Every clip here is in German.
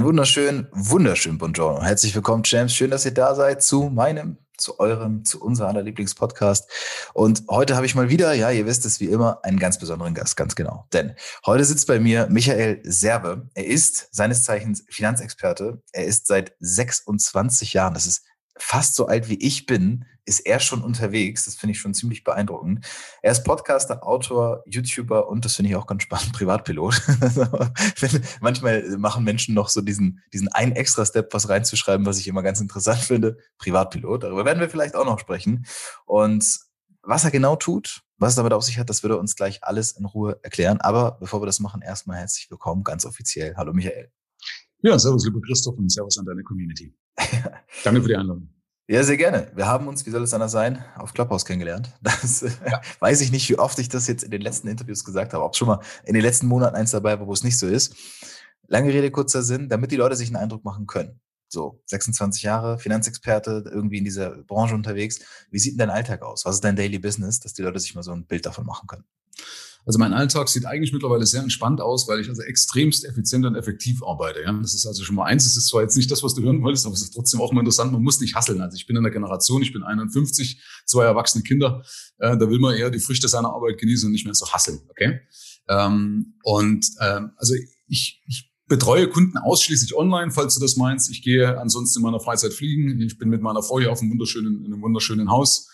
Ein wunderschön, wunderschön Buongiorno. Herzlich willkommen, Champs. Schön, dass ihr da seid zu meinem, zu eurem, zu unser aller Lieblingspodcast. Und heute habe ich mal wieder, ja, ihr wisst es wie immer, einen ganz besonderen Gast, ganz genau. Denn heute sitzt bei mir Michael Serbe. Er ist seines Zeichens Finanzexperte. Er ist seit 26 Jahren, das ist fast so alt wie ich bin, ist er schon unterwegs. Das finde ich schon ziemlich beeindruckend. Er ist Podcaster, Autor, YouTuber und das finde ich auch ganz spannend, Privatpilot. Manchmal machen Menschen noch so diesen, diesen einen extra Step, was reinzuschreiben, was ich immer ganz interessant finde. Privatpilot. Darüber werden wir vielleicht auch noch sprechen. Und was er genau tut, was es damit auf sich hat, das würde er uns gleich alles in Ruhe erklären. Aber bevor wir das machen, erstmal herzlich willkommen, ganz offiziell. Hallo Michael. Ja, servus, lieber Christoph und servus an deine Community. Danke für die Einladung. Ja, sehr gerne. Wir haben uns, wie soll es anders sein, auf Clubhouse kennengelernt. Das ja. weiß ich nicht, wie oft ich das jetzt in den letzten Interviews gesagt habe, ob schon mal in den letzten Monaten eins dabei war, wo es nicht so ist. Lange Rede, kurzer Sinn, damit die Leute sich einen Eindruck machen können. So, 26 Jahre, Finanzexperte, irgendwie in dieser Branche unterwegs. Wie sieht denn dein Alltag aus? Was ist dein Daily Business, dass die Leute sich mal so ein Bild davon machen können? Also mein Alltag sieht eigentlich mittlerweile sehr entspannt aus, weil ich also extremst effizient und effektiv arbeite. Ja? Das ist also schon mal eins. Das ist zwar jetzt nicht das, was du hören wolltest, aber es ist trotzdem auch mal interessant. Man muss nicht hasseln. Also ich bin in der Generation, ich bin 51, zwei erwachsene Kinder. Äh, da will man eher die Früchte seiner Arbeit genießen und nicht mehr so hasseln. Okay? Ähm, und ähm, also ich, ich betreue Kunden ausschließlich online, falls du das meinst. Ich gehe ansonsten in meiner Freizeit fliegen. Ich bin mit meiner Frau hier auf einem wunderschönen, in einem wunderschönen Haus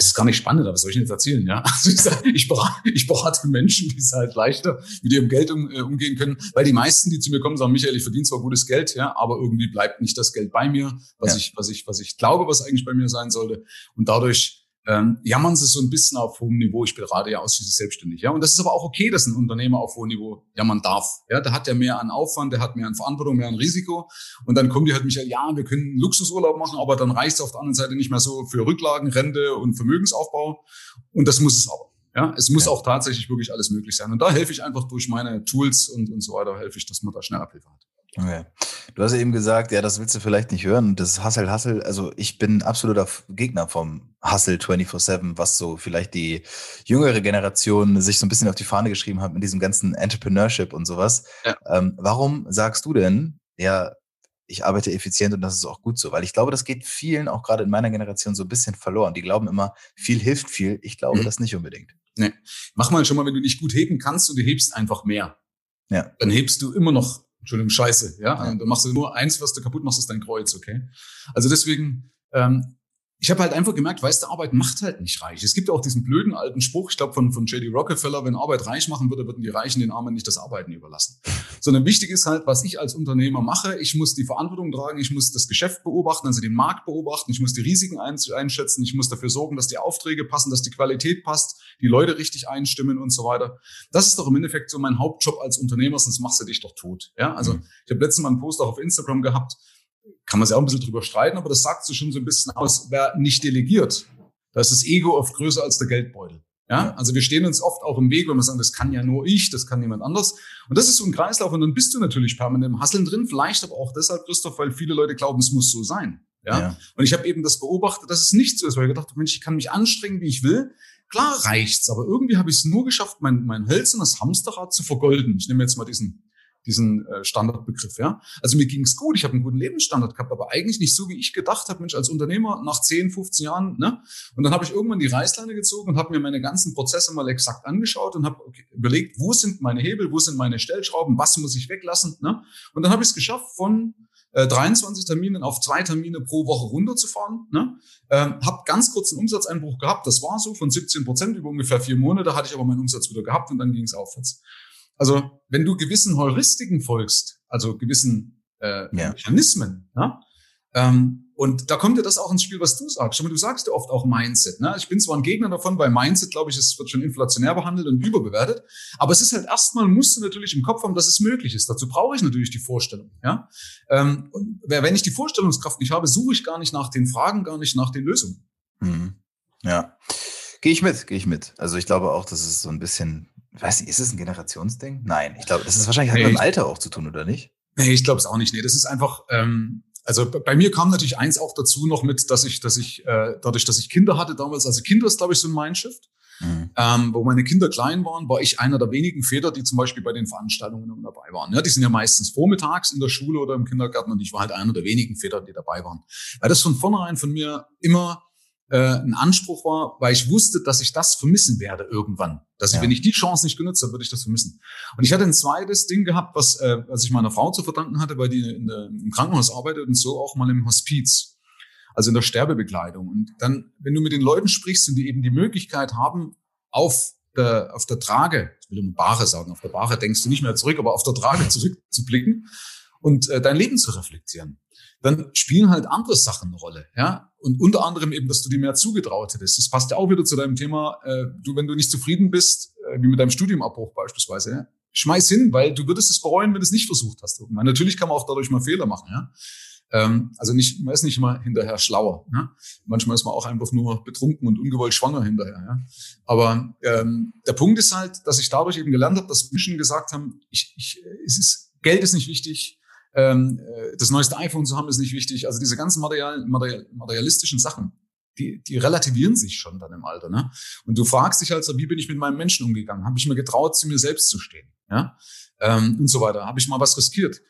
es ist gar nicht spannend, aber was soll ich jetzt erzählen? Ja? Also ich, sag, ich, berate, ich berate Menschen, die es halt leichter mit ihrem Geld um, äh, umgehen können. Weil die meisten, die zu mir kommen, sagen, Michael, ich verdiene zwar gutes Geld, ja, aber irgendwie bleibt nicht das Geld bei mir, was ja. ich, was ich, was ich glaube, was eigentlich bei mir sein sollte. Und dadurch ähm, jammern sie so ein bisschen auf hohem Niveau. Ich berate ja ausschließlich selbstständig. Ja, und das ist aber auch okay, dass ein Unternehmer auf hohem Niveau jammern darf. Ja, der hat ja mehr an Aufwand, der hat mehr an Verantwortung, mehr an Risiko. Und dann kommen die halt mich ja, wir können Luxusurlaub machen, aber dann reicht es auf der anderen Seite nicht mehr so für Rücklagen, Rente und Vermögensaufbau. Und das muss es aber. Ja, es muss ja. auch tatsächlich wirklich alles möglich sein. Und da helfe ich einfach durch meine Tools und, und so weiter, helfe ich, dass man da schnell Abhilfe hat. Okay. Du hast ja eben gesagt, ja, das willst du vielleicht nicht hören. Das Hustle, Hustle, also ich bin absoluter Gegner vom Hustle 24-7, was so vielleicht die jüngere Generation sich so ein bisschen auf die Fahne geschrieben hat mit diesem ganzen Entrepreneurship und sowas. Ja. Ähm, warum sagst du denn, ja, ich arbeite effizient und das ist auch gut so? Weil ich glaube, das geht vielen, auch gerade in meiner Generation, so ein bisschen verloren. Die glauben immer, viel hilft viel. Ich glaube mhm. das nicht unbedingt. Nee. Mach mal schon mal, wenn du nicht gut heben kannst und du hebst einfach mehr. Ja. Dann hebst du immer noch Entschuldigung, Scheiße, ja. ja. Dann machst du nur eins, was du kaputt machst, ist dein Kreuz, okay? Also deswegen, ähm, ich habe halt einfach gemerkt, weißt du, Arbeit macht halt nicht reich. Es gibt auch diesen blöden alten Spruch, ich glaube von, von J.D. Rockefeller, wenn Arbeit reich machen würde, würden die Reichen den Armen nicht das Arbeiten überlassen. Sondern wichtig ist halt, was ich als Unternehmer mache. Ich muss die Verantwortung tragen, ich muss das Geschäft beobachten, also den Markt beobachten, ich muss die Risiken einschätzen, ich muss dafür sorgen, dass die Aufträge passen, dass die Qualität passt, die Leute richtig einstimmen und so weiter. Das ist doch im Endeffekt so mein Hauptjob als Unternehmer, sonst machst du dich doch tot. Ja, also mhm. ich habe letztens mal einen Post auch auf Instagram gehabt, kann man sich auch ein bisschen drüber streiten, aber das sagt so schon so ein bisschen aus, wer nicht delegiert, da ist das Ego oft größer als der Geldbeutel. Ja, also wir stehen uns oft auch im Weg, wenn wir sagen, das kann ja nur ich, das kann niemand anders. Und das ist so ein Kreislauf und dann bist du natürlich permanent im Hasseln drin, vielleicht aber auch deshalb, Christoph, weil viele Leute glauben, es muss so sein. Ja. ja. Und ich habe eben das beobachtet, dass es nicht so ist, weil ich gedacht habe, Mensch, ich kann mich anstrengen, wie ich will. Klar reicht's, aber irgendwie habe ich es nur geschafft, mein, mein hölzernes Hamsterrad zu vergolden. Ich nehme jetzt mal diesen diesen äh, Standardbegriff. Ja? Also mir ging es gut, ich habe einen guten Lebensstandard gehabt, aber eigentlich nicht so, wie ich gedacht habe, Mensch, als Unternehmer nach 10, 15 Jahren. Ne? Und dann habe ich irgendwann die Reißleine gezogen und habe mir meine ganzen Prozesse mal exakt angeschaut und habe okay, überlegt, wo sind meine Hebel, wo sind meine Stellschrauben, was muss ich weglassen. Ne? Und dann habe ich es geschafft, von äh, 23 Terminen auf zwei Termine pro Woche runterzufahren. Ne? Ähm, habe ganz kurz einen Umsatzeinbruch gehabt, das war so von 17 Prozent über ungefähr vier Monate, hatte ich aber meinen Umsatz wieder gehabt und dann ging es aufwärts. Also wenn du gewissen Heuristiken folgst, also gewissen äh, ja. Mechanismen, ne? ähm, und da kommt ja das auch ins Spiel, was du sagst. Schau mal, du sagst ja oft auch Mindset. Ne? Ich bin zwar ein Gegner davon, weil Mindset, glaube ich, es wird schon inflationär behandelt und überbewertet. Aber es ist halt erstmal, musst du natürlich im Kopf haben, dass es möglich ist. Dazu brauche ich natürlich die Vorstellung. Ja? Ähm, und wenn ich die Vorstellungskraft nicht habe, suche ich gar nicht nach den Fragen, gar nicht nach den Lösungen. Mhm. Ja. Gehe ich mit, gehe ich mit. Also ich glaube auch, dass es so ein bisschen weiß nicht, ist es ein Generationsding? Nein, ich glaube, das ist wahrscheinlich hey, mit dem Alter auch zu tun, oder nicht? Nee, ich glaube es auch nicht. Nee, das ist einfach, ähm, also bei mir kam natürlich eins auch dazu noch mit, dass ich, dass ich, äh, dadurch, dass ich Kinder hatte damals, also Kinder ist, glaube ich, so ein Mindshift. Mhm. Ähm, wo meine Kinder klein waren, war ich einer der wenigen Väter, die zum Beispiel bei den Veranstaltungen dabei waren. Ja, die sind ja meistens vormittags in der Schule oder im Kindergarten und ich war halt einer der wenigen Väter, die dabei waren. Weil das von vornherein von mir immer ein Anspruch war, weil ich wusste, dass ich das vermissen werde irgendwann. Dass ich, ja. wenn ich die Chance nicht genutzt habe, würde ich das vermissen. Und ich hatte ein zweites Ding gehabt, was, äh, was ich meiner Frau zu verdanken hatte, weil die in der, im Krankenhaus arbeitet und so auch mal im Hospiz. Also in der Sterbebekleidung. Und dann, wenn du mit den Leuten sprichst und die eben die Möglichkeit haben, auf der, auf der Trage, ich will immer Bahre sagen, auf der Bahre denkst du nicht mehr zurück, aber auf der Trage zurückzublicken und äh, dein Leben zu reflektieren dann spielen halt andere Sachen eine Rolle, ja. Und unter anderem eben, dass du dir mehr zugetraut hättest. Das passt ja auch wieder zu deinem Thema, äh, du, wenn du nicht zufrieden bist, äh, wie mit deinem Studiumabbruch beispielsweise, ja, schmeiß hin, weil du würdest es bereuen, wenn du es nicht versucht hast. Meine, natürlich kann man auch dadurch mal Fehler machen, ja. Ähm, also nicht, man ist nicht immer hinterher schlauer. Ne? Manchmal ist man auch einfach nur betrunken und ungewollt schwanger hinterher. Ja? Aber ähm, der Punkt ist halt, dass ich dadurch eben gelernt habe, dass Menschen gesagt haben, ich, ich, es ist, Geld ist nicht wichtig, ähm, äh, das neueste iPhone zu haben ist nicht wichtig. Also diese ganzen material, material, materialistischen Sachen, die, die relativieren sich schon dann im Alter. Ne? Und du fragst dich halt so, wie bin ich mit meinem Menschen umgegangen? Habe ich mir getraut, zu mir selbst zu stehen? Ja? Ähm, und so weiter. Habe ich mal was riskiert?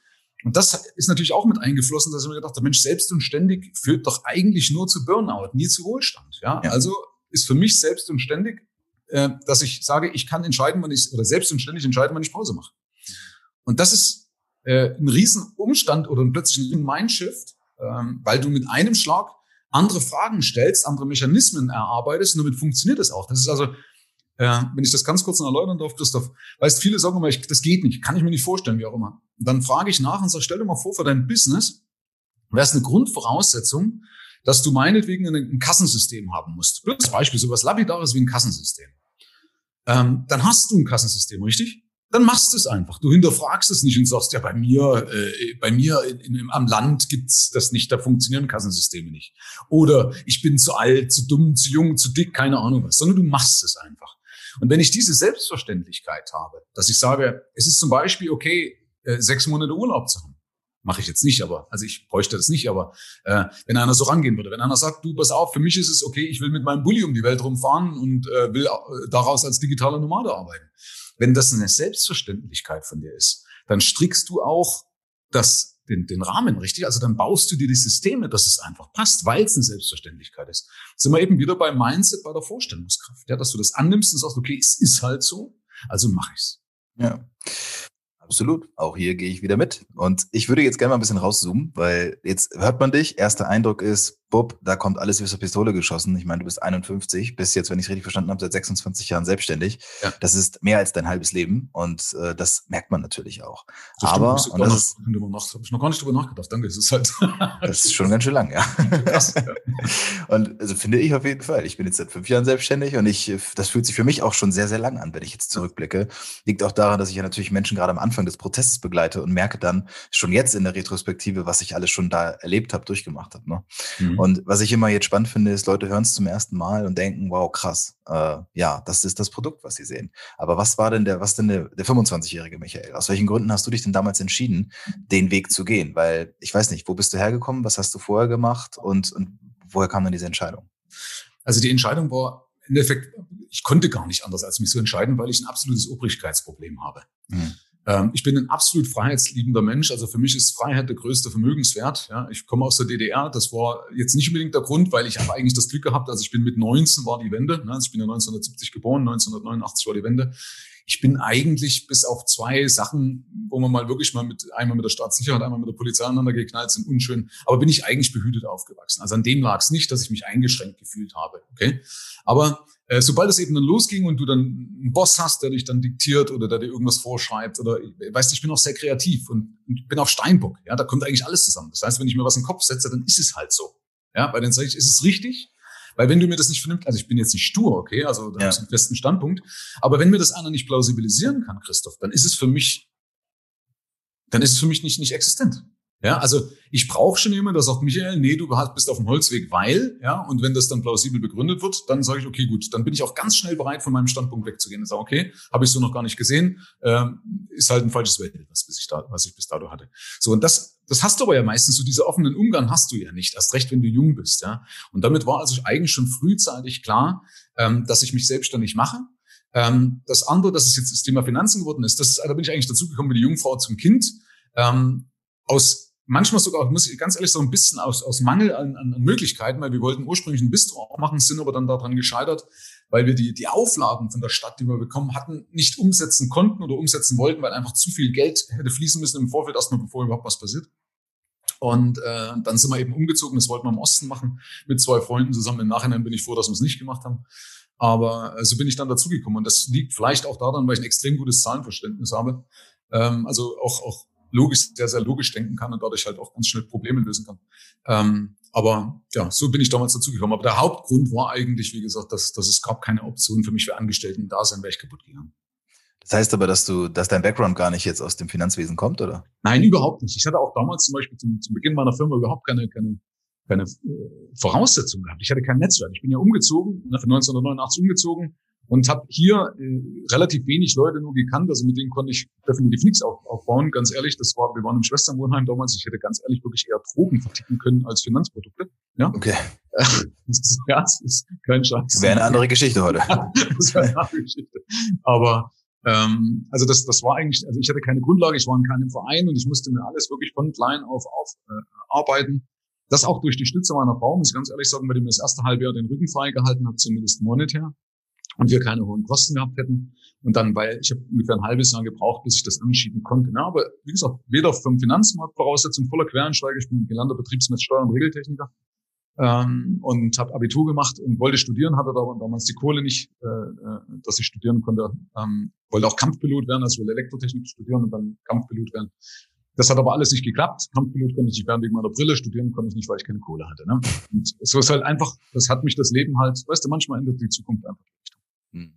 Und das ist natürlich auch mit eingeflossen, dass ich mir gedacht habe, Mensch, selbst und ständig führt doch eigentlich nur zu Burnout, nie zu Wohlstand. Ja? ja. Also ist für mich selbst und ständig, äh, dass ich sage, ich kann entscheiden, wann ich, oder selbst und ständig entscheiden, wann ich Pause mache. Und das ist äh, ein riesen Umstand oder plötzlich ein Mindshift, ähm, weil du mit einem Schlag andere Fragen stellst, andere Mechanismen erarbeitest und damit funktioniert es auch. Das ist also, äh, wenn ich das ganz kurz erläutern darf, Christoph, weißt, viele sagen immer, ich, das geht nicht, kann ich mir nicht vorstellen, wie auch immer. Und dann frage ich nach und sage, stell dir mal vor, für dein Business wäre es eine Grundvoraussetzung, dass du meinetwegen ein, ein Kassensystem haben musst. Als Beispiel sowas Lapidares wie ein Kassensystem. Ähm, dann hast du ein Kassensystem, richtig? Dann machst du es einfach. Du hinterfragst es nicht und sagst, ja, bei mir, äh, bei mir in, in, am Land gibt's das nicht, da funktionieren Kassensysteme nicht. Oder ich bin zu alt, zu dumm, zu jung, zu dick, keine Ahnung was, sondern du machst es einfach. Und wenn ich diese Selbstverständlichkeit habe, dass ich sage, es ist zum Beispiel okay, äh, sechs Monate Urlaub zu haben, mache ich jetzt nicht, aber also ich bräuchte das nicht, aber äh, wenn einer so rangehen würde, wenn einer sagt, du pass auf, für mich ist es okay, ich will mit meinem Bulli um die Welt rumfahren und äh, will äh, daraus als digitaler Nomade arbeiten wenn das eine Selbstverständlichkeit von dir ist, dann strickst du auch das, den, den Rahmen richtig. Also dann baust du dir die Systeme, dass es einfach passt, weil es eine Selbstverständlichkeit ist. Sind wir eben wieder beim Mindset, bei der Vorstellungskraft, ja, dass du das annimmst und sagst, okay, es ist halt so, also mache ich's. Ja. Absolut. Auch hier gehe ich wieder mit. Und ich würde jetzt gerne mal ein bisschen rauszoomen, weil jetzt hört man dich. Erster Eindruck ist, Bub, da kommt alles wie aus der Pistole geschossen. Ich meine, du bist 51, bist jetzt, wenn ich es richtig verstanden habe, seit 26 Jahren selbstständig. Ja. Das ist mehr als dein halbes Leben und äh, das merkt man natürlich auch. Das Aber stimmt, und das ist, habe ich noch gar nicht drüber nachgedacht. Danke, es ist halt. das ist schon ganz schön lang, ja. Krass, ja. Und also finde ich auf jeden Fall. Ich bin jetzt seit fünf Jahren selbstständig und ich, das fühlt sich für mich auch schon sehr, sehr lang an, wenn ich jetzt zurückblicke. Liegt auch daran, dass ich ja natürlich Menschen gerade am Anfang des Prozesses begleite und merke dann schon jetzt in der Retrospektive, was ich alles schon da erlebt habe, durchgemacht habe. Ne? Mhm. Und was ich immer jetzt spannend finde, ist, Leute hören es zum ersten Mal und denken, wow, krass, äh, ja, das ist das Produkt, was sie sehen. Aber was war denn der, was denn der, der 25-jährige Michael? Aus welchen Gründen hast du dich denn damals entschieden, den Weg zu gehen? Weil ich weiß nicht, wo bist du hergekommen? Was hast du vorher gemacht? Und, und woher kam dann diese Entscheidung? Also die Entscheidung war im Endeffekt, ich konnte gar nicht anders als mich so entscheiden, weil ich ein absolutes Obrigkeitsproblem habe. Mhm. Ähm, ich bin ein absolut freiheitsliebender Mensch. Also für mich ist Freiheit der größte Vermögenswert. Ja, ich komme aus der DDR. Das war jetzt nicht unbedingt der Grund, weil ich habe eigentlich das Glück gehabt. Also ich bin mit 19 war die Wende. Ne? Also ich bin ja 1970 geboren, 1989 war die Wende. Ich bin eigentlich bis auf zwei Sachen, wo man mal wirklich mal mit einmal mit der Staatssicherheit, einmal mit der Polizei aneinander geknallt sind, unschön. Aber bin ich eigentlich behütet aufgewachsen. Also an dem lag es nicht, dass ich mich eingeschränkt gefühlt habe. Okay, aber äh, sobald es eben dann losging und du dann einen Boss hast, der dich dann diktiert oder der dir irgendwas vorschreibt oder weißt du, ich bin auch sehr kreativ und, und bin auf Steinbock. Ja, da kommt eigentlich alles zusammen. Das heißt, wenn ich mir was in den Kopf setze, dann ist es halt so. Ja, weil dann sage ich, ist es richtig? Weil wenn du mir das nicht vernünftig, also ich bin jetzt nicht stur, okay, also da ja. ist einen festen Standpunkt, aber wenn mir das einer nicht plausibilisieren kann, Christoph, dann ist es für mich, dann ist es für mich nicht, nicht existent. Ja, also ich brauche schon jemanden, der sagt, Michael, nee, du bist auf dem Holzweg, weil, ja, und wenn das dann plausibel begründet wird, dann sage ich, okay, gut, dann bin ich auch ganz schnell bereit, von meinem Standpunkt wegzugehen und sage, okay, habe ich so noch gar nicht gesehen, ähm, ist halt ein falsches Weltbild, was, ich da, was ich bis dato hatte. So, und das, das hast du aber ja meistens, so diese offenen Umgang hast du ja nicht, erst recht, wenn du jung bist, ja. Und damit war also eigentlich schon frühzeitig klar, ähm, dass ich mich selbstständig mache. Ähm, das andere, dass es jetzt das Thema Finanzen geworden ist, das ist, da bin ich eigentlich dazu gekommen wie die Jungfrau zum Kind. Ähm, aus manchmal sogar, muss ich ganz ehrlich sagen, ein bisschen aus, aus Mangel an, an Möglichkeiten, weil wir wollten ursprünglich ein Bistro machen, sind aber dann daran gescheitert, weil wir die, die Auflagen von der Stadt, die wir bekommen hatten, nicht umsetzen konnten oder umsetzen wollten, weil einfach zu viel Geld hätte fließen müssen im Vorfeld, erstmal bevor überhaupt was passiert. Und äh, dann sind wir eben umgezogen, das wollten wir im Osten machen, mit zwei Freunden zusammen. Im Nachhinein bin ich froh, dass wir es nicht gemacht haben. Aber äh, so bin ich dann dazugekommen. Und das liegt vielleicht auch daran, weil ich ein extrem gutes Zahlenverständnis habe. Ähm, also auch, auch logisch, sehr, sehr logisch denken kann und dadurch halt auch ganz schnell Probleme lösen kann. Ähm, aber ja, so bin ich damals dazugekommen. Aber der Hauptgrund war eigentlich, wie gesagt, dass, dass es gab keine Option für mich für Angestellten da sein, wäre ich kaputt gegangen. Das heißt aber, dass du, dass dein Background gar nicht jetzt aus dem Finanzwesen kommt, oder? Nein, überhaupt nicht. Ich hatte auch damals zum Beispiel zum, zum Beginn meiner Firma überhaupt keine, keine, keine äh, Voraussetzungen gehabt. Ich hatte kein Netzwerk. Ich bin ja umgezogen, ne, von 1989 umgezogen, und habe hier äh, relativ wenig Leute nur gekannt. Also mit denen konnte ich definitiv nichts auf, aufbauen. Ganz ehrlich, das war, wir waren im Schwesternwohnheim damals. Ich hätte ganz ehrlich wirklich eher Drogen verticken können als Finanzprodukte. Ja. Okay. ja, das ist kein Scheiß. Wäre eine andere Geschichte heute. das wäre eine andere Geschichte. Aber ähm, also das, das war eigentlich, also ich hatte keine Grundlage, ich war in keinem Verein und ich musste mir alles wirklich von klein auf, auf äh, arbeiten. Das auch durch die Stütze meiner Frau, muss ich ganz ehrlich sagen, weil die mir das erste halbe Jahr den Rücken frei gehalten hat, zumindest monetär und wir keine hohen Kosten gehabt hätten. Und dann, weil ich habe ungefähr ein halbes Jahr gebraucht, bis ich das anschieben konnte. Ja, aber wie gesagt, weder vom Finanzmarkt Voraussetzung voller Quereinsteiger, ich bin gelernter Betriebsmesssteuer- und Regeltechniker ähm, und habe Abitur gemacht und wollte studieren, hatte aber damals die Kohle nicht, äh, äh, dass ich studieren konnte. Ähm, wollte auch Kampfpilot werden, also wollte Elektrotechnik studieren und dann Kampfpilot werden. Das hat aber alles nicht geklappt. Kampfpilot konnte ich nicht werden wegen meiner Brille, studieren konnte ich nicht, weil ich keine Kohle hatte. Ne? Und so ist halt einfach, das hat mich das Leben halt, weißt du, manchmal ändert die Zukunft einfach. Hm.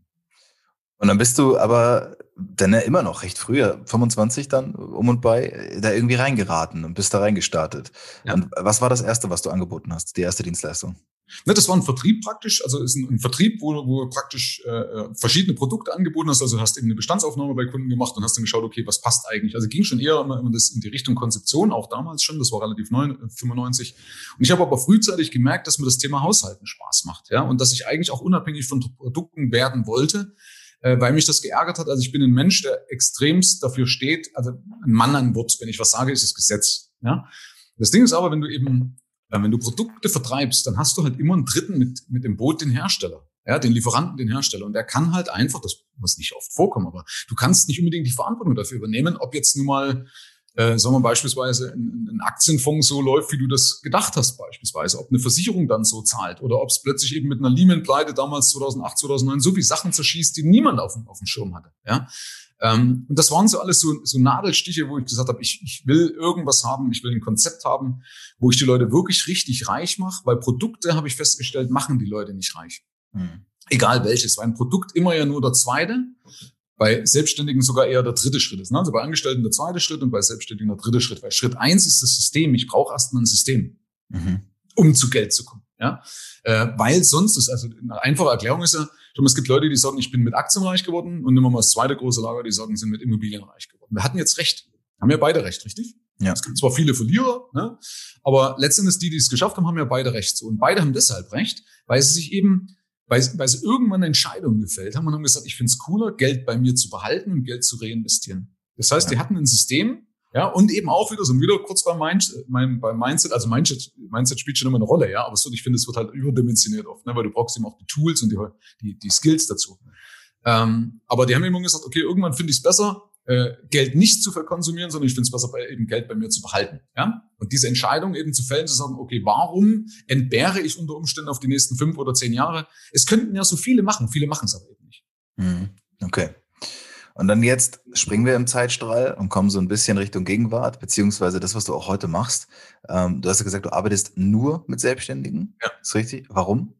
Und dann bist du aber dann ja immer noch recht früh, 25 dann um und bei, da irgendwie reingeraten und bist da reingestartet. Ja. Und was war das Erste, was du angeboten hast, die erste Dienstleistung? Ne, das war ein Vertrieb praktisch, also ist ein, ein Vertrieb, wo, wo praktisch äh, verschiedene Produkte angeboten hast. Also hast eben eine Bestandsaufnahme bei Kunden gemacht und hast dann geschaut, okay, was passt eigentlich. Also ging schon eher immer, immer das in die Richtung Konzeption, auch damals schon, das war relativ neu, 95. Äh, und ich habe aber frühzeitig gemerkt, dass mir das Thema Haushalten Spaß macht, ja, und dass ich eigentlich auch unabhängig von Produkten werden wollte, äh, weil mich das geärgert hat. Also ich bin ein Mensch, der extremst dafür steht, also ein Mann ein Wort, wenn ich was sage, ist es Gesetz, ja. Das Ding ist aber, wenn du eben wenn du Produkte vertreibst, dann hast du halt immer einen Dritten mit, mit dem Boot, den Hersteller. Ja, den Lieferanten, den Hersteller. Und der kann halt einfach, das muss nicht oft vorkommen, aber du kannst nicht unbedingt die Verantwortung dafür übernehmen, ob jetzt nun mal, äh, sagen wir beispielsweise, ein, ein Aktienfonds so läuft, wie du das gedacht hast, beispielsweise. Ob eine Versicherung dann so zahlt oder ob es plötzlich eben mit einer Lehman-Pleite damals 2008, 2009 so viel Sachen zerschießt, die niemand auf, auf dem Schirm hatte. Ja, ähm, und das waren so alles so, so Nadelstiche, wo ich gesagt habe, ich, ich will irgendwas haben, ich will ein Konzept haben, wo ich die Leute wirklich richtig reich mache, weil Produkte, habe ich festgestellt, machen die Leute nicht reich. Mhm. Egal welches, weil ein Produkt immer ja nur der zweite, bei Selbstständigen sogar eher der dritte Schritt ist. Ne? Also bei Angestellten der zweite Schritt und bei Selbstständigen der dritte Schritt. Weil Schritt eins ist das System. Ich brauche erstmal ein System, mhm. um zu Geld zu kommen. Ja? Äh, weil sonst ist, also eine einfache Erklärung ist ja, Schon, es gibt Leute, die sagen, ich bin mit Aktien reich geworden und nehmen wir mal das zweite große Lager, die sagen, sind mit Immobilien reich geworden. Wir hatten jetzt recht. Haben ja beide recht, richtig? Ja. Es gibt zwar viele Verlierer, ne? aber letztendlich die, die es geschafft haben, haben ja beide recht. So. Und beide haben deshalb recht, weil sie sich eben, weil, weil sie irgendwann eine Entscheidung gefällt haben und haben gesagt, ich finde es cooler, Geld bei mir zu behalten und Geld zu reinvestieren. Das heißt, die hatten ein System, ja, und eben auch wieder, so wieder kurz beim, Mind, mein, beim Mindset, also Mindset, Mindset spielt schon immer eine Rolle, ja, aber wird, ich finde, es wird halt überdimensioniert oft, ne, weil du brauchst eben auch die Tools und die, die, die Skills dazu. Ähm, aber die haben immer gesagt, okay, irgendwann finde ich es besser, äh, Geld nicht zu verkonsumieren, sondern ich finde es besser, bei, eben Geld bei mir zu behalten. Ja? Und diese Entscheidung eben zu fällen, zu sagen, okay, warum entbehre ich unter Umständen auf die nächsten fünf oder zehn Jahre? Es könnten ja so viele machen, viele machen es aber eben nicht. Mhm. Okay. Und dann jetzt springen wir im Zeitstrahl und kommen so ein bisschen Richtung Gegenwart, beziehungsweise das, was du auch heute machst. Ähm, du hast ja gesagt, du arbeitest nur mit Selbstständigen. Ja. Ist richtig? Warum?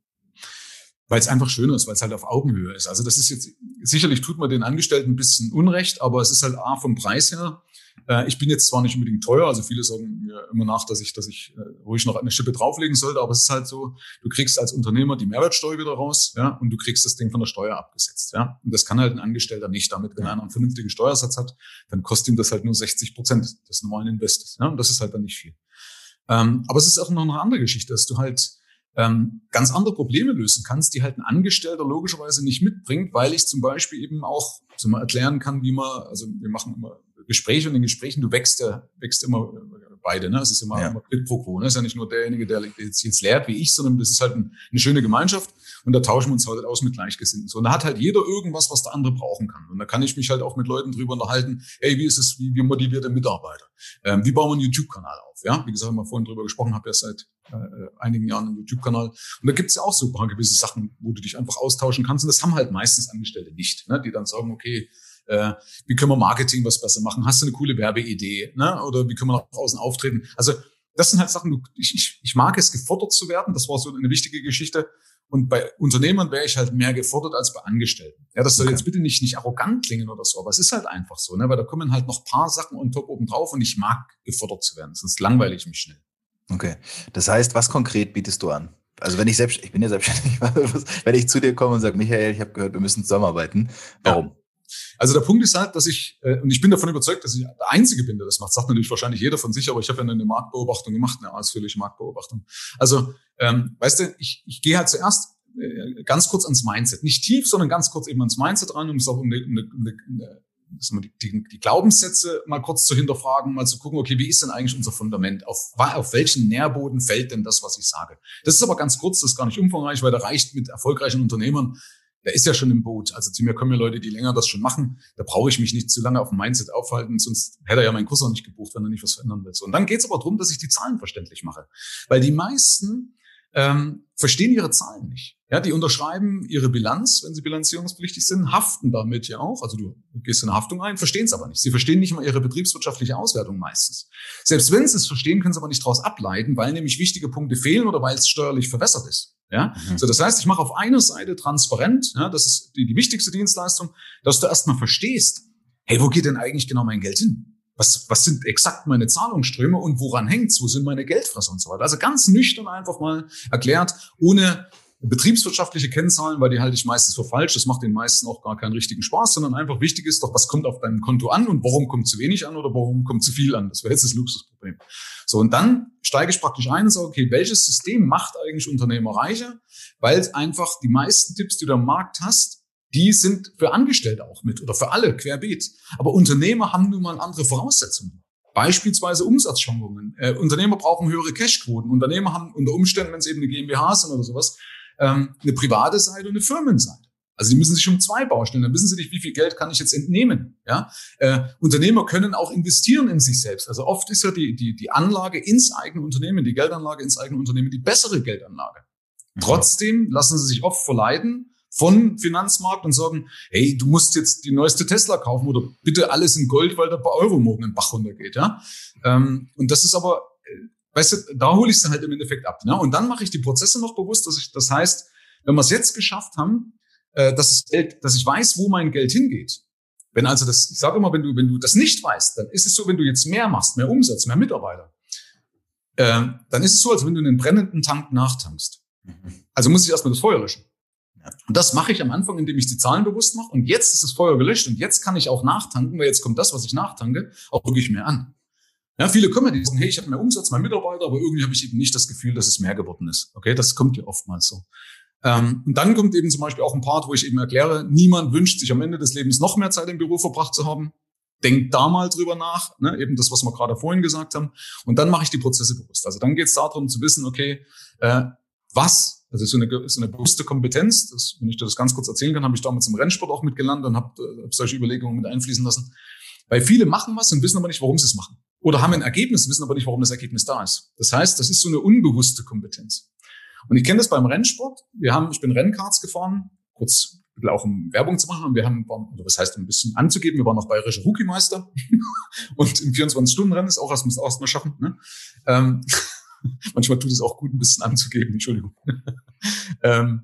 Weil es einfach schöner ist, weil es halt auf Augenhöhe ist. Also das ist jetzt, sicherlich tut man den Angestellten ein bisschen Unrecht, aber es ist halt A vom Preis her ich bin jetzt zwar nicht unbedingt teuer, also viele sagen mir immer nach, dass ich, dass ich äh, ruhig noch eine Schippe drauflegen sollte, aber es ist halt so, du kriegst als Unternehmer die Mehrwertsteuer wieder raus, ja, und du kriegst das Ding von der Steuer abgesetzt, ja. Und das kann halt ein Angestellter nicht. Damit, wenn einer einen vernünftigen Steuersatz hat, dann kostet ihm das halt nur 60 Prozent des normalen Investes, ja. Und das ist halt dann nicht viel. Ähm, aber es ist auch noch eine andere Geschichte, dass du halt ähm, ganz andere Probleme lösen kannst, die halt ein Angestellter logischerweise nicht mitbringt, weil ich zum Beispiel eben auch so mal erklären kann, wie man, also wir machen immer Gespräche und in Gesprächen, du wächst ja, wächst immer beide, ne? Es ist immer, ja. immer quid pro quo, ne? Es ist ja nicht nur derjenige, der jetzt, jetzt lehrt wie ich, sondern das ist halt ein, eine schöne Gemeinschaft und da tauschen wir uns halt aus mit Gleichgesinnten. So, und da hat halt jeder irgendwas, was der andere brauchen kann. Und da kann ich mich halt auch mit Leuten drüber unterhalten, hey, wie ist es, wie, wie motiviert der Mitarbeiter? Ähm, wie bauen wir einen YouTube-Kanal auf? Ja, wie gesagt, haben wir vorhin drüber gesprochen, habe ja seit äh, einigen Jahren einen YouTube-Kanal. Und da gibt's ja auch so ein paar gewisse Sachen, wo du dich einfach austauschen kannst. Und das haben halt meistens Angestellte nicht, ne? die dann sagen, okay, äh, wie können wir Marketing was besser machen? Hast du eine coole Werbeidee? Ne? Oder wie können wir nach außen auftreten? Also das sind halt Sachen, ich, ich, ich mag es, gefordert zu werden. Das war so eine wichtige Geschichte. Und bei Unternehmern wäre ich halt mehr gefordert als bei Angestellten. Ja, das soll okay. jetzt bitte nicht, nicht arrogant klingen oder so, aber es ist halt einfach so, ne? weil da kommen halt noch paar Sachen on top oben drauf und ich mag gefordert zu werden, sonst langweile ich mich schnell. Okay. Das heißt, was konkret bietest du an? Also wenn ich selbst, ich bin ja selbstständig, wenn ich zu dir komme und sage, Michael, ich habe gehört, wir müssen zusammenarbeiten, warum? Ja. Also der Punkt ist halt, dass ich, äh, und ich bin davon überzeugt, dass ich der Einzige bin, der das macht. Sagt natürlich wahrscheinlich jeder von sich, aber ich habe ja eine Marktbeobachtung gemacht, eine ausführliche Marktbeobachtung. Also, ähm, weißt du, ich, ich gehe halt zuerst äh, ganz kurz ans Mindset. Nicht tief, sondern ganz kurz eben ans Mindset ran, um es auch um eine, eine, eine, die, die, die Glaubenssätze mal kurz zu hinterfragen, mal zu gucken, okay, wie ist denn eigentlich unser Fundament? Auf, auf welchen Nährboden fällt denn das, was ich sage? Das ist aber ganz kurz, das ist gar nicht umfangreich, weil da reicht mit erfolgreichen Unternehmern der ist ja schon im Boot. Also zu mir kommen ja Leute, die länger das schon machen. Da brauche ich mich nicht zu lange auf dem Mindset aufhalten, sonst hätte er ja meinen Kurs auch nicht gebucht, wenn er nicht was verändern will. So, und dann geht's aber darum, dass ich die Zahlen verständlich mache. Weil die meisten ähm, verstehen ihre Zahlen nicht. Ja, die unterschreiben ihre Bilanz, wenn sie bilanzierungspflichtig sind, haften damit ja auch. Also du gehst in eine Haftung ein, verstehen es aber nicht. Sie verstehen nicht mal ihre betriebswirtschaftliche Auswertung meistens. Selbst wenn sie es verstehen, können sie aber nicht daraus ableiten, weil nämlich wichtige Punkte fehlen oder weil es steuerlich verwässert ist. Ja, mhm. so das heißt, ich mache auf einer Seite transparent, ja, das ist die, die wichtigste Dienstleistung, dass du erstmal verstehst, hey, wo geht denn eigentlich genau mein Geld hin? Was, was sind exakt meine Zahlungsströme und woran hängt's? Wo sind meine Geldfresser und so weiter? Also ganz nüchtern einfach mal erklärt, ohne betriebswirtschaftliche Kennzahlen, weil die halte ich meistens für falsch. Das macht den meisten auch gar keinen richtigen Spaß, sondern einfach wichtig ist doch, was kommt auf deinem Konto an und warum kommt zu wenig an oder warum kommt zu viel an? Das wäre jetzt das Luxusproblem. So, und dann steige ich praktisch ein und sage, okay, welches System macht eigentlich Unternehmer reicher? Weil einfach die meisten Tipps, die du am Markt hast, die sind für Angestellte auch mit oder für alle querbeet. Aber Unternehmer haben nun mal andere Voraussetzungen. Beispielsweise Umsatzschwankungen. Äh, Unternehmer brauchen höhere Cashquoten. Unternehmer haben unter Umständen, wenn es eben eine GmbH sind oder sowas, ähm, eine private Seite und eine Firmenseite. Also die müssen sich um zwei Baustellen. Dann wissen sie nicht, wie viel Geld kann ich jetzt entnehmen. Ja? Äh, Unternehmer können auch investieren in sich selbst. Also oft ist ja die, die, die Anlage ins eigene Unternehmen, die Geldanlage ins eigene Unternehmen die bessere Geldanlage. Mhm. Trotzdem lassen sie sich oft verleiten, von Finanzmarkt und sagen, hey, du musst jetzt die neueste Tesla kaufen oder bitte alles in Gold, weil der bei Euro morgen in Bach runtergeht. Ja? Ähm, und das ist aber, äh, weißt du, da hole ich es halt im Endeffekt ab. Ne? Und dann mache ich die Prozesse noch bewusst, dass ich, das heißt, wenn wir es jetzt geschafft haben, äh, dass, das Geld, dass ich weiß, wo mein Geld hingeht. Wenn also das, ich sage immer, wenn du, wenn du das nicht weißt, dann ist es so, wenn du jetzt mehr machst, mehr Umsatz, mehr Mitarbeiter, äh, dann ist es so, als wenn du einen brennenden Tank nachtankst. Also muss ich erstmal das Feuer löschen. Und das mache ich am Anfang, indem ich die Zahlen bewusst mache. Und jetzt ist das Feuer gelöscht und jetzt kann ich auch nachtanken, weil jetzt kommt das, was ich nachtanke, auch wirklich mehr an. Ja, viele kommen die sagen, hey, ich habe mehr Umsatz, mehr Mitarbeiter, aber irgendwie habe ich eben nicht das Gefühl, dass es mehr geworden ist. Okay, das kommt ja oftmals so. Ähm, und dann kommt eben zum Beispiel auch ein Part, wo ich eben erkläre, niemand wünscht sich am Ende des Lebens noch mehr Zeit im Büro verbracht zu haben. denk da mal drüber nach, ne? eben das, was wir gerade vorhin gesagt haben. Und dann mache ich die Prozesse bewusst. Also dann geht es darum zu wissen, okay, äh, was, also so eine, so eine bewusste Kompetenz, das, wenn ich dir das ganz kurz erzählen kann, habe ich damals im Rennsport auch mitgelernt und habe äh, solche Überlegungen mit einfließen lassen. Weil viele machen was und wissen aber nicht, warum sie es machen. Oder haben ein Ergebnis, wissen aber nicht, warum das Ergebnis da ist. Das heißt, das ist so eine unbewusste Kompetenz. Und ich kenne das beim Rennsport. Wir haben, ich bin Rennkarts gefahren, kurz auch um Werbung zu machen. Und wir haben, oder was heißt, um ein bisschen anzugeben, wir waren noch bayerische Rookie-Meister. und im 24-Stunden-Rennen ist auch, das muss auch erstmal schaffen. Ne? Ähm, manchmal tut es auch gut, ein bisschen anzugeben, Entschuldigung. ähm,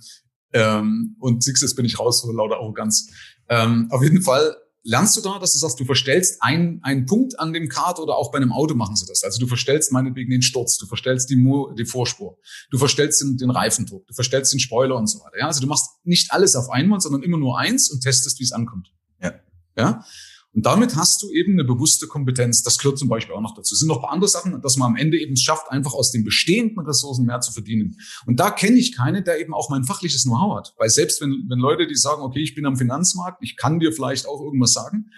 ähm, und Sixes bin ich raus vor lauter Arroganz. Ähm, auf jeden Fall lernst du da, dass du sagst, du verstellst einen, einen Punkt an dem Kart oder auch bei einem Auto machen sie das. Also du verstellst meinetwegen den Sturz, du verstellst die, Mo die Vorspur, du verstellst den, den Reifendruck, du verstellst den Spoiler und so weiter. Ja? Also du machst nicht alles auf einmal, sondern immer nur eins und testest, wie es ankommt. Ja. ja. Und damit hast du eben eine bewusste Kompetenz. Das gehört zum Beispiel auch noch dazu. Es sind noch ein paar andere Sachen, dass man am Ende eben schafft, einfach aus den bestehenden Ressourcen mehr zu verdienen. Und da kenne ich keine, der eben auch mein fachliches Know-how hat. Weil selbst wenn, wenn Leute, die sagen, okay, ich bin am Finanzmarkt, ich kann dir vielleicht auch irgendwas sagen,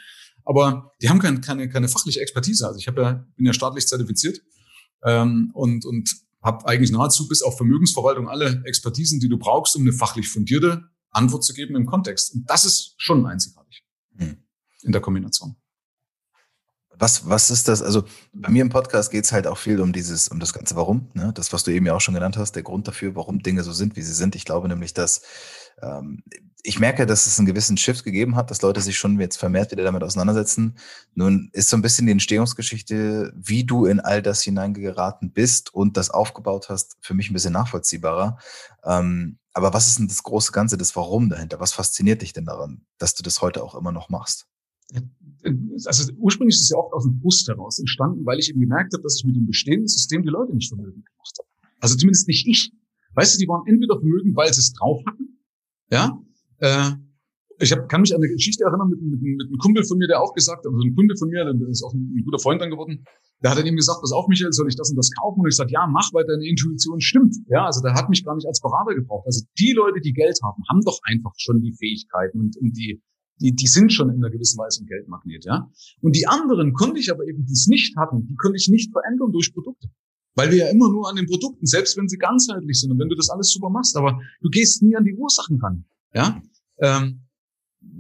aber die haben keine, keine, keine fachliche Expertise. Also ich habe ja, bin ja staatlich zertifiziert ähm, und, und habe eigentlich nahezu bis auf Vermögensverwaltung alle Expertisen, die du brauchst, um eine fachlich fundierte Antwort zu geben im Kontext. Und das ist schon einzigartig. In der Kombination. Was, was ist das? Also bei mir im Podcast geht es halt auch viel um dieses, um das ganze Warum, ne? Das, was du eben ja auch schon genannt hast, der Grund dafür, warum Dinge so sind, wie sie sind. Ich glaube nämlich, dass ähm, ich merke, dass es einen gewissen Shift gegeben hat, dass Leute sich schon jetzt vermehrt wieder damit auseinandersetzen. Nun ist so ein bisschen die Entstehungsgeschichte, wie du in all das hineingeraten bist und das aufgebaut hast, für mich ein bisschen nachvollziehbarer. Ähm, aber was ist denn das große Ganze, das Warum dahinter? Was fasziniert dich denn daran, dass du das heute auch immer noch machst? Also ursprünglich ist es ja oft aus dem Brust heraus entstanden, weil ich eben gemerkt habe, dass ich mit dem bestehenden System die Leute nicht vermögend gemacht habe. Also zumindest nicht ich. Weißt du, die waren entweder vermögend, weil sie es drauf hatten, ja. Äh, ich hab, kann mich an eine Geschichte erinnern mit, mit, mit einem Kumpel von mir, der auch gesagt hat, also ein Kunde von mir, der ist auch ein, ein guter Freund dann geworden, der hat dann eben gesagt, pass auf, Michael, soll ich das und das kaufen? Und ich sagte, ja, mach, weil deine Intuition stimmt. Ja, also der hat mich gar nicht als Berater gebraucht. Also die Leute, die Geld haben, haben doch einfach schon die Fähigkeiten und, und die, die, die sind schon in einer gewissen Weise ein Geldmagnet, ja. Und die anderen konnte ich aber eben, die es nicht hatten, die konnte ich nicht verändern durch Produkte. Weil wir ja immer nur an den Produkten, selbst wenn sie ganzheitlich sind und wenn du das alles super machst, aber du gehst nie an die Ursachen ran, ja. Ähm,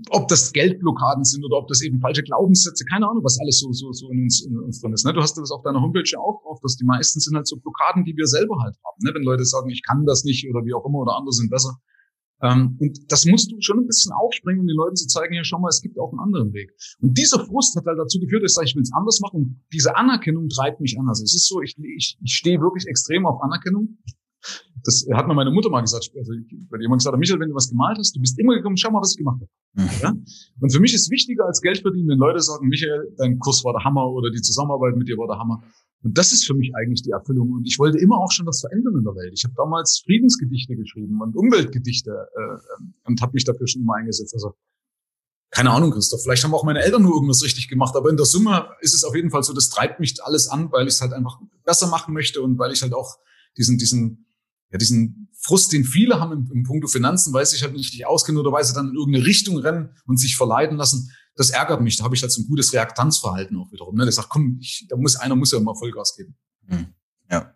ob das Geldblockaden sind oder ob das eben falsche Glaubenssätze, keine Ahnung, was alles so, so, so in uns, in uns drin ist. Ne? Du hast das auf deiner Homepage ja auch drauf, dass die meisten sind halt so Blockaden, die wir selber halt haben. Ne? Wenn Leute sagen, ich kann das nicht oder wie auch immer oder andere sind besser. Ähm, und das musst du schon ein bisschen aufspringen, um den Leuten zu zeigen, ja, schau mal, es gibt auch einen anderen Weg. Und dieser Frust hat halt dazu geführt, dass ich sage, ich will es anders machen. Und diese Anerkennung treibt mich an. Also es ist so, ich, ich, ich stehe wirklich extrem auf Anerkennung. Das hat mir meine Mutter mal gesagt, also weil jemand gesagt hat, Michael, wenn du was gemalt hast, du bist immer gekommen, schau mal, was ich gemacht habe. Mhm. Ja? Und für mich ist wichtiger als Geld verdienen, wenn Leute sagen, Michael, dein Kurs war der Hammer oder die Zusammenarbeit mit dir war der Hammer. Und das ist für mich eigentlich die Erfüllung. Und ich wollte immer auch schon was verändern in der Welt. Ich habe damals Friedensgedichte geschrieben und Umweltgedichte äh, und habe mich dafür schon immer eingesetzt. Also keine Ahnung, Christoph. Vielleicht haben auch meine Eltern nur irgendwas richtig gemacht, aber in der Summe ist es auf jeden Fall so, das treibt mich alles an, weil ich es halt einfach besser machen möchte und weil ich halt auch diesen, diesen ja, diesen Frust, den viele haben im, im Punkt Finanzen, weil sie sich halt nicht richtig auskennen oder weil sie dann in irgendeine Richtung rennen und sich verleiten lassen, das ärgert mich. Da habe ich halt so ein gutes Reaktanzverhalten auch wiederum. Ne? Der sagt, komm, ich, da muss einer muss ja mal Vollgas geben. Hm. Ja.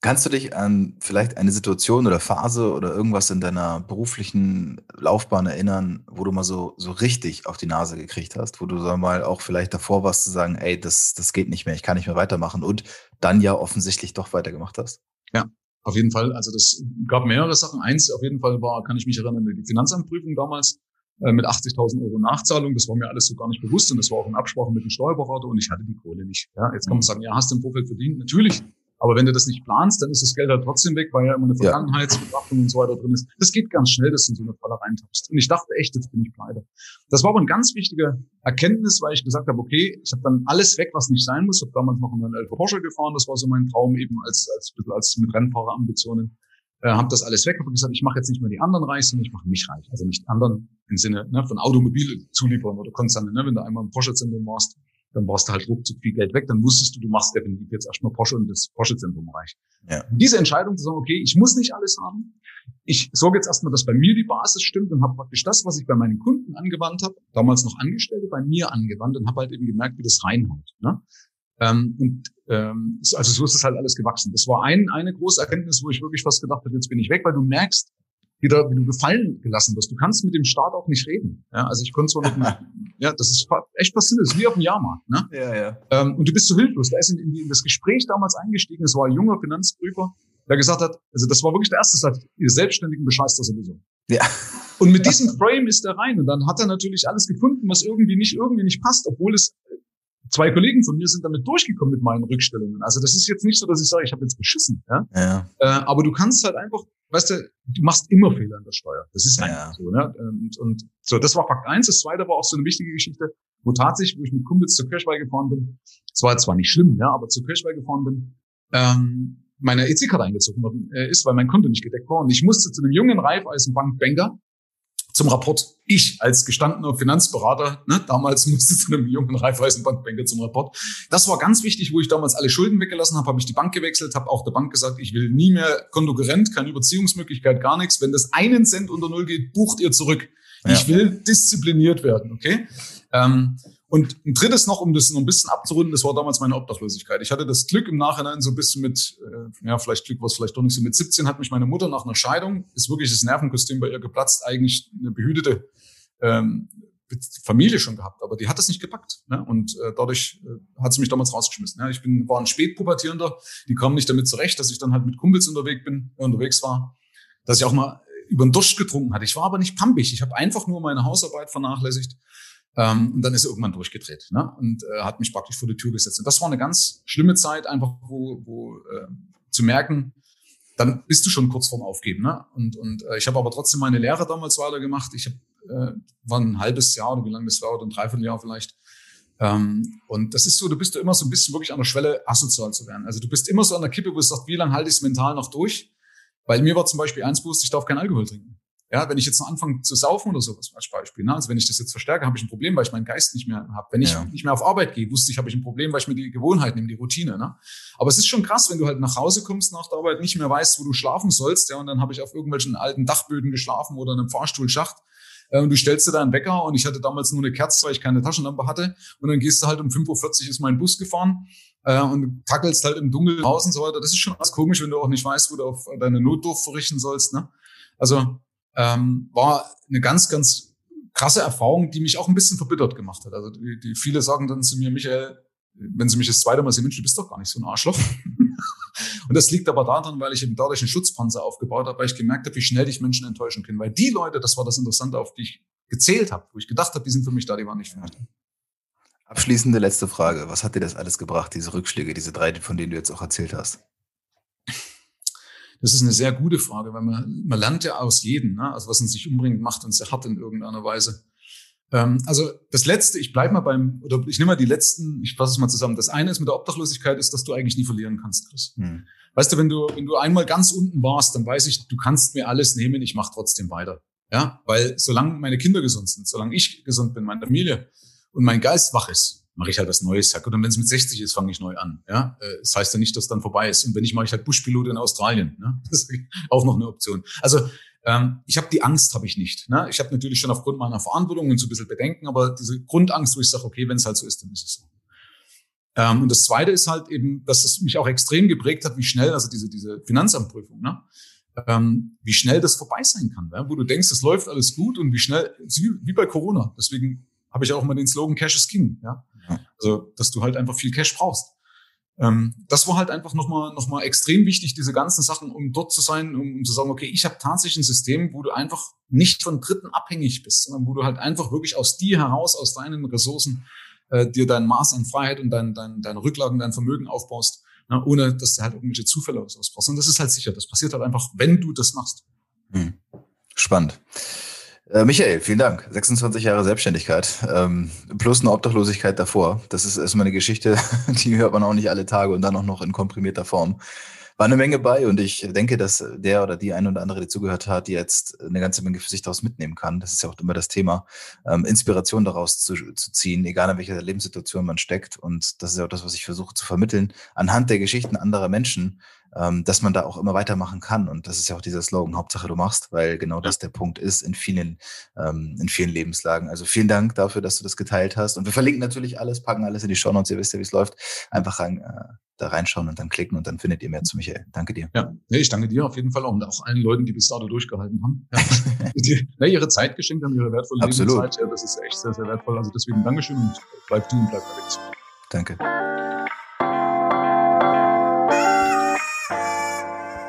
Kannst du dich an vielleicht eine Situation oder Phase oder irgendwas in deiner beruflichen Laufbahn erinnern, wo du mal so, so richtig auf die Nase gekriegt hast, wo du sag mal auch vielleicht davor warst zu sagen, ey, das, das geht nicht mehr, ich kann nicht mehr weitermachen und dann ja offensichtlich doch weitergemacht hast? Ja, auf jeden Fall, also das gab mehrere Sachen. Eins auf jeden Fall war, kann ich mich erinnern, die Finanzamtprüfung damals mit 80.000 Euro Nachzahlung. Das war mir alles so gar nicht bewusst und das war auch in Absprache mit dem Steuerberater und ich hatte die Kohle nicht. Ja, jetzt kann man mhm. sagen, ja, hast du im Vorfeld verdient? Natürlich. Aber wenn du das nicht planst, dann ist das Geld halt trotzdem weg, weil ja immer eine Vergangenheitsbetrachtung ja. und so weiter drin ist. Das geht ganz schnell, dass du in so eine Falle reintappst. Und ich dachte echt, jetzt bin ich pleite. Das war aber eine ganz wichtige Erkenntnis, weil ich gesagt habe, okay, ich habe dann alles weg, was nicht sein muss. Ich habe damals noch einen Elfer Porsche gefahren, das war so mein Traum eben als, als, als mit Rennfahrerambitionen. Äh, habe das alles weg, habe gesagt, ich mache jetzt nicht mehr die anderen reich, sondern ich mache mich reich. Also nicht anderen im Sinne ne, von Automobilzulieferern oder Konzernen. Ne, wenn du einmal im Porsche-Zentrum warst, dann brauchst du halt ruckzuck viel Geld weg, dann wusstest du, du machst definitiv jetzt erstmal Porsche und das Porsche-Zentrum reich. Ja. Diese Entscheidung zu sagen, okay, ich muss nicht alles haben, ich sorge jetzt erstmal, dass bei mir die Basis stimmt und habe praktisch das, was ich bei meinen Kunden angewandt habe, damals noch Angestellte, bei mir angewandt und habe halt eben gemerkt, wie das reinhaut. Ne? Ähm, und ähm, also so ist es halt alles gewachsen. Das war ein, eine große Erkenntnis, wo ich wirklich fast gedacht habe, jetzt bin ich weg, weil du merkst, wieder, wie du gefallen gelassen wirst. Du kannst mit dem Staat auch nicht reden. Ja, also ich konnte so mit, ja, das ist echt faszinierend. Das ist wie auf dem Jahrmarkt. Ne? Ja, ja. Ähm, und du bist so hilflos. Da ist in, in, das Gespräch damals eingestiegen. Es war ein junger Finanzprüfer, der gesagt hat, also das war wirklich der erste Satz, ihr Selbstständigen bescheißt das sowieso. Ja. Und mit diesem Frame ist er rein und dann hat er natürlich alles gefunden, was irgendwie nicht irgendwie nicht passt, obwohl es zwei Kollegen von mir sind damit durchgekommen mit meinen Rückstellungen. Also das ist jetzt nicht so, dass ich sage, ich habe jetzt beschissen. Ja? ja. Äh, aber du kannst halt einfach, weißt du, du machst immer Fehler in der Steuer. Das ist einfach ja. so. Ne? Und, und so, das war Fakt eins. Das zweite war auch so eine wichtige Geschichte, wo tatsächlich, wo ich mit Kumpels zur Kirchweih gefahren bin, es war zwar nicht schlimm, ja, aber zur Kirchweih gefahren bin, ähm, meine EC-Karte eingezogen worden äh, ist, weil mein Konto nicht gedeckt war. Und ich musste zu einem jungen Raiffeisenbankbanker zum Rapport. Ich als gestandener Finanzberater, ne, damals musste zu einem jungen Raiffeisenbankbanker zum Rapport. Das war ganz wichtig, wo ich damals alle Schulden weggelassen habe, habe ich die Bank gewechselt, habe auch der Bank gesagt, ich will nie mehr Kontokorrent, keine Überziehungsmöglichkeit, gar nichts. Wenn das einen Cent unter Null geht, bucht ihr zurück. Ja. Ich will diszipliniert werden, okay? Ähm, und ein drittes noch, um das noch ein bisschen abzurunden, das war damals meine Obdachlosigkeit. Ich hatte das Glück im Nachhinein so ein bisschen mit, äh, ja, vielleicht Glück war es vielleicht doch nicht so, mit 17 hat mich meine Mutter nach einer Scheidung, ist wirklich das Nervenkostüm bei ihr geplatzt, eigentlich eine behütete ähm, Familie schon gehabt, aber die hat das nicht gepackt. Ne? Und äh, dadurch äh, hat sie mich damals rausgeschmissen. Ja? Ich bin, war ein Spätpubertierender, die kamen nicht damit zurecht, dass ich dann halt mit Kumpels unterwegs bin, äh, unterwegs war, dass ich auch mal über den Durst getrunken hatte. Ich war aber nicht pampig. Ich habe einfach nur meine Hausarbeit vernachlässigt ähm, und dann ist er irgendwann durchgedreht ne? und äh, hat mich praktisch vor die Tür gesetzt. Und das war eine ganz schlimme Zeit, einfach wo, wo äh, zu merken, dann bist du schon kurz vorm Aufgeben. Ne? Und, und äh, ich habe aber trotzdem meine Lehre damals weitergemacht. Ich hab, äh, war ein halbes Jahr oder wie lange das war, oder ein Dreivierteljahr vielleicht. Ähm, und das ist so, du bist du immer so ein bisschen wirklich an der Schwelle, asozial zu werden. Also du bist immer so an der Kippe, wo du sagst, wie lange halte ich es mental noch durch? Weil mir war zum Beispiel eins bewusst, ich darf kein Alkohol trinken. Ja, wenn ich jetzt noch anfange zu saufen oder sowas als Beispiel, ne? also wenn ich das jetzt verstärke, habe ich ein Problem, weil ich meinen Geist nicht mehr habe. Wenn ich ja. nicht mehr auf Arbeit gehe, wusste ich, habe ich ein Problem, weil ich mir die Gewohnheit nehme, die Routine. Ne? Aber es ist schon krass, wenn du halt nach Hause kommst nach der Arbeit, nicht mehr weißt, wo du schlafen sollst, ja, und dann habe ich auf irgendwelchen alten Dachböden geschlafen oder in einem Fahrstuhlschacht. Äh, und du stellst dir da einen Wecker und ich hatte damals nur eine Kerze, weil ich keine Taschenlampe hatte. Und dann gehst du halt um 5.40 Uhr ist mein Bus gefahren äh, und tackelst halt im Dunkeln raus und so weiter. Das ist schon was komisch, wenn du auch nicht weißt, wo du auf deine Notdurft verrichten sollst. Ne? Also ähm, war eine ganz, ganz krasse Erfahrung, die mich auch ein bisschen verbittert gemacht hat. Also die, die viele sagen dann zu mir, Michael, wenn sie mich das zweite Mal sehen, Mensch, du bist doch gar nicht so ein Arschloch. und das liegt aber daran, weil ich eben dadurch einen Schutzpanzer aufgebaut habe, weil ich gemerkt habe, wie schnell ich Menschen enttäuschen kann. Weil die Leute, das war das Interessante, auf die ich gezählt habe, wo ich gedacht habe, die sind für mich da, die waren nicht für mich. Abschließende letzte Frage. Was hat dir das alles gebracht, diese Rückschläge, diese drei, von denen du jetzt auch erzählt hast? Das ist eine sehr gute Frage, weil man, man lernt ja aus jedem, ne? also was uns sich umbringt, macht uns sehr hart in irgendeiner Weise. Ähm, also das Letzte, ich bleib mal beim, oder ich nehme mal die letzten, ich fasse es mal zusammen. Das eine ist mit der Obdachlosigkeit, ist, dass du eigentlich nie verlieren kannst, Chris. Hm. Weißt du, wenn du, wenn du einmal ganz unten warst, dann weiß ich, du kannst mir alles nehmen, ich mache trotzdem weiter. Ja, weil solange meine Kinder gesund sind, solange ich gesund bin, meine Familie und mein Geist wach ist, mache ich halt was Neues. Und wenn es mit 60 ist, fange ich neu an. Ja, äh, das heißt ja nicht, dass dann vorbei ist. Und wenn ich mache ich halt Buschpilot in Australien. Ne? Das ist auch noch eine Option. Also ähm, ich habe die Angst, habe ich nicht. Ne? Ich habe natürlich schon aufgrund meiner Verantwortung und so ein bisschen Bedenken, aber diese Grundangst, wo ich sage, okay, wenn es halt so ist, dann ist es so. Ähm, und das Zweite ist halt eben, dass es mich auch extrem geprägt hat, wie schnell, also diese diese Finanzamtprüfung, ne? ähm, wie schnell das vorbei sein kann, ne? wo du denkst, es läuft alles gut und wie schnell, wie bei Corona. Deswegen habe ich auch immer den Slogan Cash is King. Ja? Also, dass du halt einfach viel Cash brauchst. Ähm, das war halt einfach nochmal noch mal extrem wichtig, diese ganzen Sachen, um dort zu sein, um, um zu sagen, okay, ich habe tatsächlich ein System, wo du einfach nicht von Dritten abhängig bist, sondern wo du halt einfach wirklich aus dir heraus, aus deinen Ressourcen, äh, dir dein Maß an Freiheit und dein, dein, deine Rücklagen, dein Vermögen aufbaust, na, ohne dass du halt irgendwelche Zufälle oder sowas brauchst. Und das ist halt sicher. Das passiert halt einfach, wenn du das machst. Hm. Spannend. Äh, Michael, vielen Dank. 26 Jahre Selbstständigkeit ähm, plus eine Obdachlosigkeit davor. Das ist erstmal eine Geschichte, die hört man auch nicht alle Tage und dann auch noch in komprimierter Form. war eine Menge bei und ich denke, dass der oder die eine oder andere, die zugehört hat, jetzt eine ganze Menge für sich daraus mitnehmen kann. Das ist ja auch immer das Thema, ähm, Inspiration daraus zu, zu ziehen, egal in welcher Lebenssituation man steckt. Und das ist ja auch das, was ich versuche zu vermitteln, anhand der Geschichten anderer Menschen, dass man da auch immer weitermachen kann. Und das ist ja auch dieser Slogan, Hauptsache du machst, weil genau das der Punkt ist in vielen, ähm, in vielen Lebenslagen. Also vielen Dank dafür, dass du das geteilt hast. Und wir verlinken natürlich alles, packen alles in die Show Notes. Ihr wisst ja, wie es läuft. Einfach rein, äh, da reinschauen und dann klicken und dann findet ihr mehr zu Michael. Danke dir. Ja, nee, ich danke dir auf jeden Fall auch und auch allen Leuten, die bis dato durchgehalten haben. Ja. die, ja, ihre Zeit geschenkt haben, ihre wertvolle Absolut. Lebenszeit. Ja, das ist echt sehr, sehr wertvoll. Also deswegen Dankeschön und bleib du und bleib Alex. Danke.